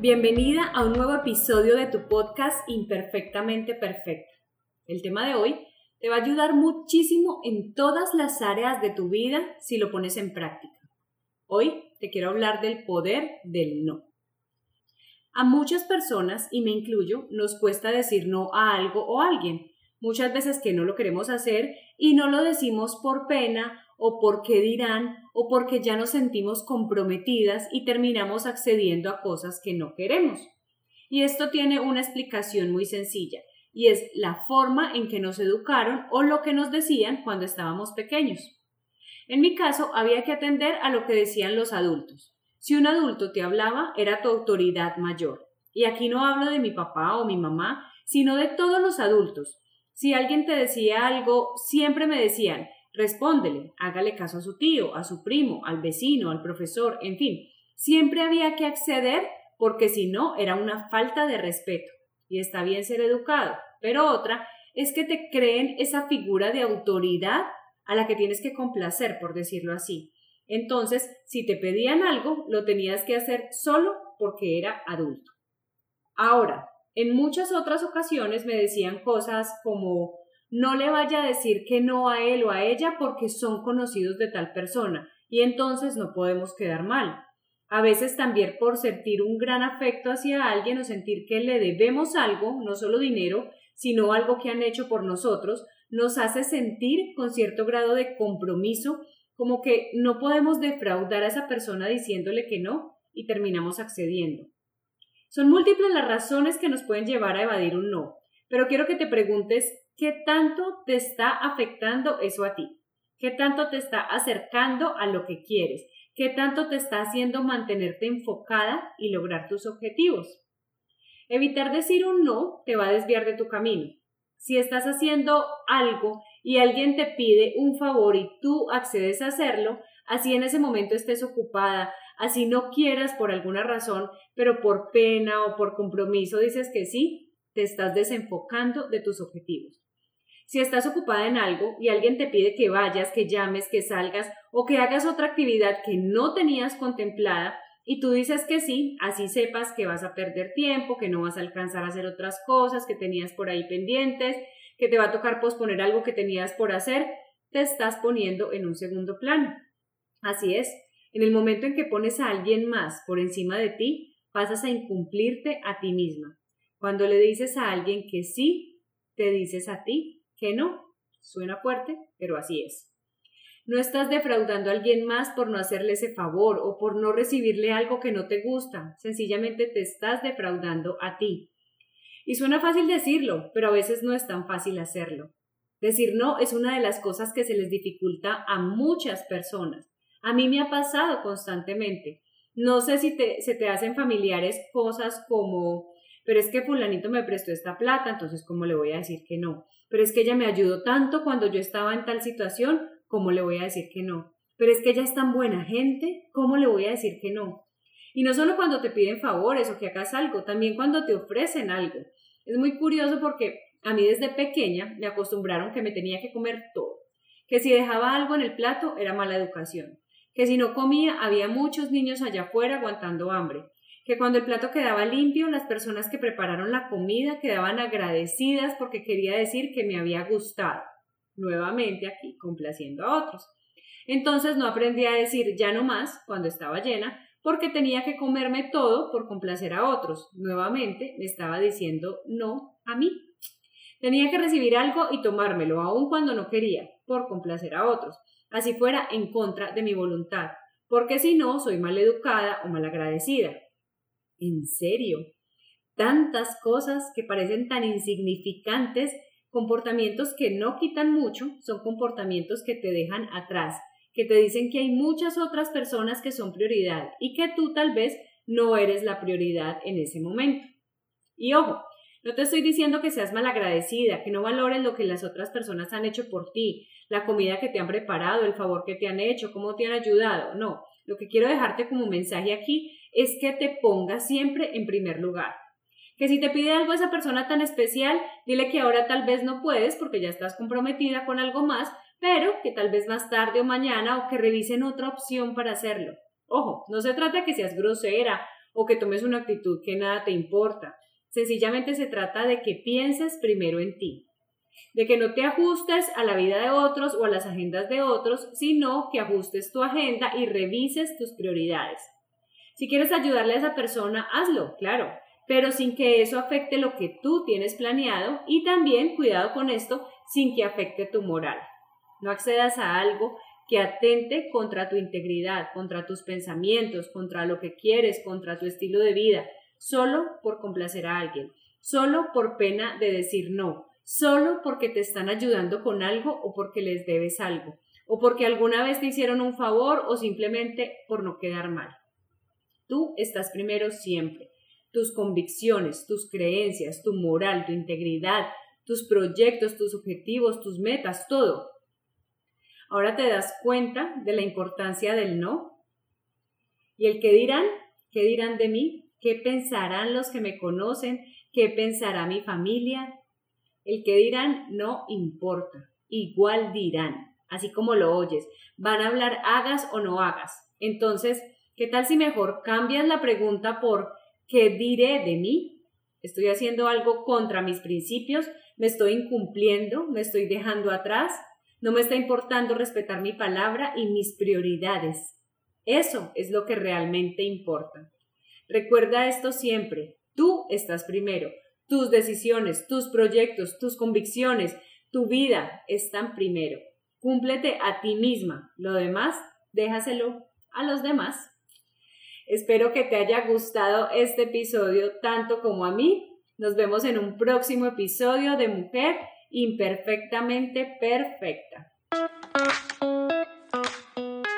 Bienvenida a un nuevo episodio de tu podcast Imperfectamente Perfecta. El tema de hoy te va a ayudar muchísimo en todas las áreas de tu vida si lo pones en práctica. Hoy te quiero hablar del poder del no. A muchas personas, y me incluyo, nos cuesta decir no a algo o a alguien. Muchas veces que no lo queremos hacer y no lo decimos por pena o porque dirán o porque ya nos sentimos comprometidas y terminamos accediendo a cosas que no queremos. Y esto tiene una explicación muy sencilla y es la forma en que nos educaron o lo que nos decían cuando estábamos pequeños. En mi caso, había que atender a lo que decían los adultos. Si un adulto te hablaba, era tu autoridad mayor. Y aquí no hablo de mi papá o mi mamá, sino de todos los adultos. Si alguien te decía algo, siempre me decían, Respóndele, hágale caso a su tío, a su primo, al vecino, al profesor, en fin. Siempre había que acceder porque si no era una falta de respeto. Y está bien ser educado, pero otra es que te creen esa figura de autoridad a la que tienes que complacer, por decirlo así. Entonces, si te pedían algo, lo tenías que hacer solo porque era adulto. Ahora, en muchas otras ocasiones me decían cosas como no le vaya a decir que no a él o a ella porque son conocidos de tal persona y entonces no podemos quedar mal. A veces también por sentir un gran afecto hacia alguien o sentir que le debemos algo, no solo dinero, sino algo que han hecho por nosotros, nos hace sentir con cierto grado de compromiso, como que no podemos defraudar a esa persona diciéndole que no y terminamos accediendo. Son múltiples las razones que nos pueden llevar a evadir un no, pero quiero que te preguntes ¿Qué tanto te está afectando eso a ti? ¿Qué tanto te está acercando a lo que quieres? ¿Qué tanto te está haciendo mantenerte enfocada y lograr tus objetivos? Evitar decir un no te va a desviar de tu camino. Si estás haciendo algo y alguien te pide un favor y tú accedes a hacerlo, así en ese momento estés ocupada, así no quieras por alguna razón, pero por pena o por compromiso dices que sí, te estás desenfocando de tus objetivos. Si estás ocupada en algo y alguien te pide que vayas, que llames, que salgas o que hagas otra actividad que no tenías contemplada y tú dices que sí, así sepas que vas a perder tiempo, que no vas a alcanzar a hacer otras cosas que tenías por ahí pendientes, que te va a tocar posponer algo que tenías por hacer, te estás poniendo en un segundo plano. Así es, en el momento en que pones a alguien más por encima de ti, pasas a incumplirte a ti misma. Cuando le dices a alguien que sí, te dices a ti que no. Suena fuerte, pero así es. No estás defraudando a alguien más por no hacerle ese favor o por no recibirle algo que no te gusta. Sencillamente te estás defraudando a ti. Y suena fácil decirlo, pero a veces no es tan fácil hacerlo. Decir no es una de las cosas que se les dificulta a muchas personas. A mí me ha pasado constantemente. No sé si se te hacen familiares cosas como, pero es que fulanito me prestó esta plata, entonces ¿cómo le voy a decir que no? pero es que ella me ayudó tanto cuando yo estaba en tal situación, ¿cómo le voy a decir que no? Pero es que ella es tan buena gente, ¿cómo le voy a decir que no? Y no solo cuando te piden favores o que hagas algo, también cuando te ofrecen algo. Es muy curioso porque a mí desde pequeña me acostumbraron que me tenía que comer todo, que si dejaba algo en el plato era mala educación, que si no comía había muchos niños allá afuera aguantando hambre, que cuando el plato quedaba limpio, las personas que prepararon la comida quedaban agradecidas porque quería decir que me había gustado. Nuevamente aquí, complaciendo a otros. Entonces no aprendí a decir ya no más cuando estaba llena, porque tenía que comerme todo por complacer a otros. Nuevamente me estaba diciendo no a mí. Tenía que recibir algo y tomármelo, aun cuando no quería, por complacer a otros, así fuera en contra de mi voluntad, porque si no soy maleducada o malagradecida. ¿En serio? Tantas cosas que parecen tan insignificantes, comportamientos que no quitan mucho, son comportamientos que te dejan atrás, que te dicen que hay muchas otras personas que son prioridad y que tú tal vez no eres la prioridad en ese momento. Y ojo, no te estoy diciendo que seas malagradecida, que no valores lo que las otras personas han hecho por ti, la comida que te han preparado, el favor que te han hecho, cómo te han ayudado. No, lo que quiero dejarte como mensaje aquí es que te pongas siempre en primer lugar. Que si te pide algo esa persona tan especial, dile que ahora tal vez no puedes porque ya estás comprometida con algo más, pero que tal vez más tarde o mañana o que revisen otra opción para hacerlo. Ojo, no se trata que seas grosera o que tomes una actitud que nada te importa. Sencillamente se trata de que pienses primero en ti, de que no te ajustes a la vida de otros o a las agendas de otros, sino que ajustes tu agenda y revises tus prioridades. Si quieres ayudarle a esa persona, hazlo, claro, pero sin que eso afecte lo que tú tienes planeado y también, cuidado con esto, sin que afecte tu moral. No accedas a algo que atente contra tu integridad, contra tus pensamientos, contra lo que quieres, contra tu estilo de vida solo por complacer a alguien, solo por pena de decir no, solo porque te están ayudando con algo o porque les debes algo, o porque alguna vez te hicieron un favor o simplemente por no quedar mal. Tú estás primero siempre. Tus convicciones, tus creencias, tu moral, tu integridad, tus proyectos, tus objetivos, tus metas, todo. Ahora te das cuenta de la importancia del no. ¿Y el que dirán? ¿Qué dirán de mí? ¿Qué pensarán los que me conocen? ¿Qué pensará mi familia? El que dirán no importa, igual dirán, así como lo oyes. Van a hablar hagas o no hagas. Entonces, ¿qué tal si mejor cambias la pregunta por ¿qué diré de mí? ¿Estoy haciendo algo contra mis principios? ¿Me estoy incumpliendo? ¿Me estoy dejando atrás? ¿No me está importando respetar mi palabra y mis prioridades? Eso es lo que realmente importa. Recuerda esto siempre. Tú estás primero. Tus decisiones, tus proyectos, tus convicciones, tu vida están primero. Cúmplete a ti misma. Lo demás, déjaselo a los demás. Espero que te haya gustado este episodio tanto como a mí. Nos vemos en un próximo episodio de Mujer Imperfectamente Perfecta.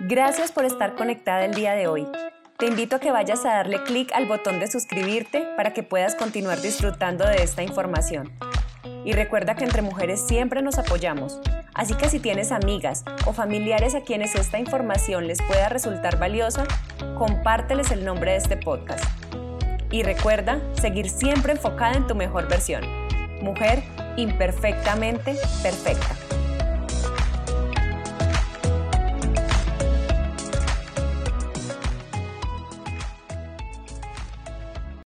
Gracias por estar conectada el día de hoy. Te invito a que vayas a darle clic al botón de suscribirte para que puedas continuar disfrutando de esta información. Y recuerda que entre mujeres siempre nos apoyamos, así que si tienes amigas o familiares a quienes esta información les pueda resultar valiosa, compárteles el nombre de este podcast. Y recuerda seguir siempre enfocada en tu mejor versión. Mujer imperfectamente perfecta.